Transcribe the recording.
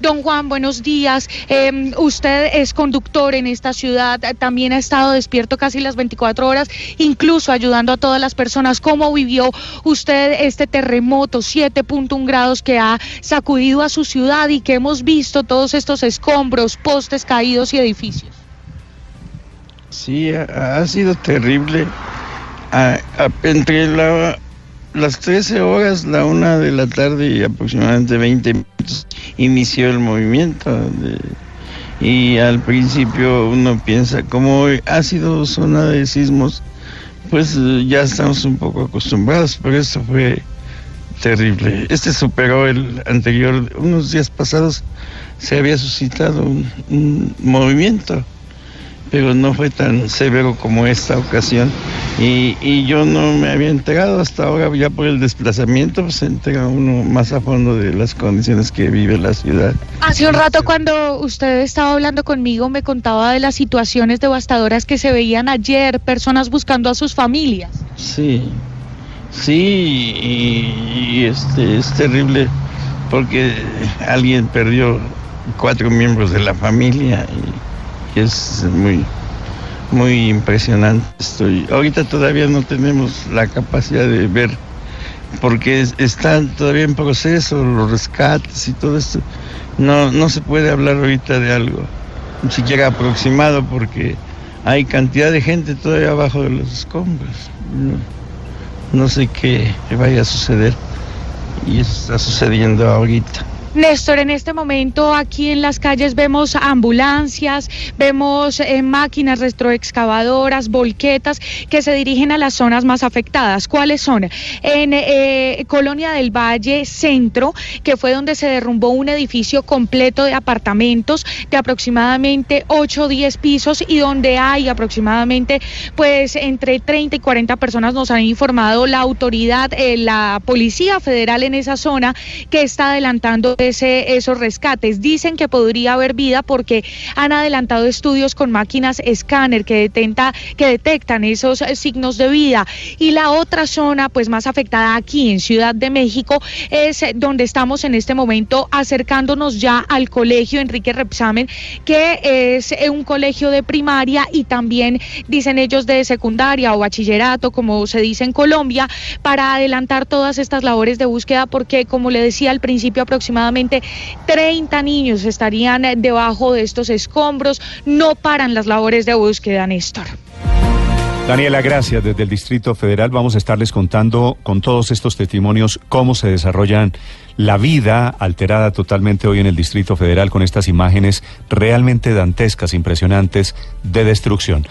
Don Juan, buenos días. Em, usted es conductor en esta ciudad, también ha estado despierto casi las 24 horas, incluso ayudando a todas las personas. ¿Cómo vivió usted este terremoto 7.1 grados que ha sacudido a su ciudad y que hemos visto todos estos escombros, postes caídos y edificios? Sí, ha, sido terrible. entre las 13 horas, la una de la tarde y aproximadamente 20 minutos inició el movimiento. y al principio uno piensa, como ha sido zona de sismos, pues eh, ya estamos un poco acostumbrados, pero esto fue terrible. Este superó el anterior, unos días pasados se había suscitado un movimiento pero no fue tan severo como esta ocasión. Y, yo no me había enterado hasta ahora, ya por el desplazamiento, pues se entera uno más a fondo de las condiciones que vive la ciudad. Hace un rato cuando usted estaba hablando conmigo me contaba de las situaciones devastadoras que se veían ayer, personas buscando a sus familias. Sí, sí, y, este, es terrible porque alguien perdió cuatro miembros de la familia. Y, es muy, muy impresionante. Estoy, ahorita todavía no tenemos la capacidad de ver, porque están todavía en proceso los rescates y todo esto. No, no se puede hablar ahorita de algo, ni siquiera aproximado, porque hay cantidad de gente todavía abajo de los escombros. No, no sé qué vaya a suceder y está sucediendo ahorita. Néstor, en este momento aquí en las calles vemos ambulancias, vemos eh, máquinas retroexcavadoras, volquetas que se dirigen a las zonas más afectadas. ¿Cuáles son? En eh, Colonia del Valle Centro, que fue donde se derrumbó un edificio completo de apartamentos de aproximadamente 8 o 10 pisos y donde hay aproximadamente pues entre 30 y 40 personas nos han informado la autoridad, eh, la Policía Federal en esa zona que está adelantando esos rescates. Dicen que podría haber vida porque han adelantado estudios con máquinas escáner que, detenta, que detectan esos signos de vida. Y la otra zona, pues más afectada aquí en Ciudad de México, es donde estamos en este momento acercándonos ya al colegio Enrique Repsamen, que es un colegio de primaria y también, dicen ellos, de secundaria o bachillerato, como se dice en Colombia, para adelantar todas estas labores de búsqueda, porque, como le decía al principio, aproximadamente 30 niños estarían debajo de estos escombros. No paran las labores de búsqueda, Néstor. Daniela, gracias. Desde el Distrito Federal vamos a estarles contando con todos estos testimonios cómo se desarrollan la vida alterada totalmente hoy en el Distrito Federal con estas imágenes realmente dantescas, impresionantes de destrucción.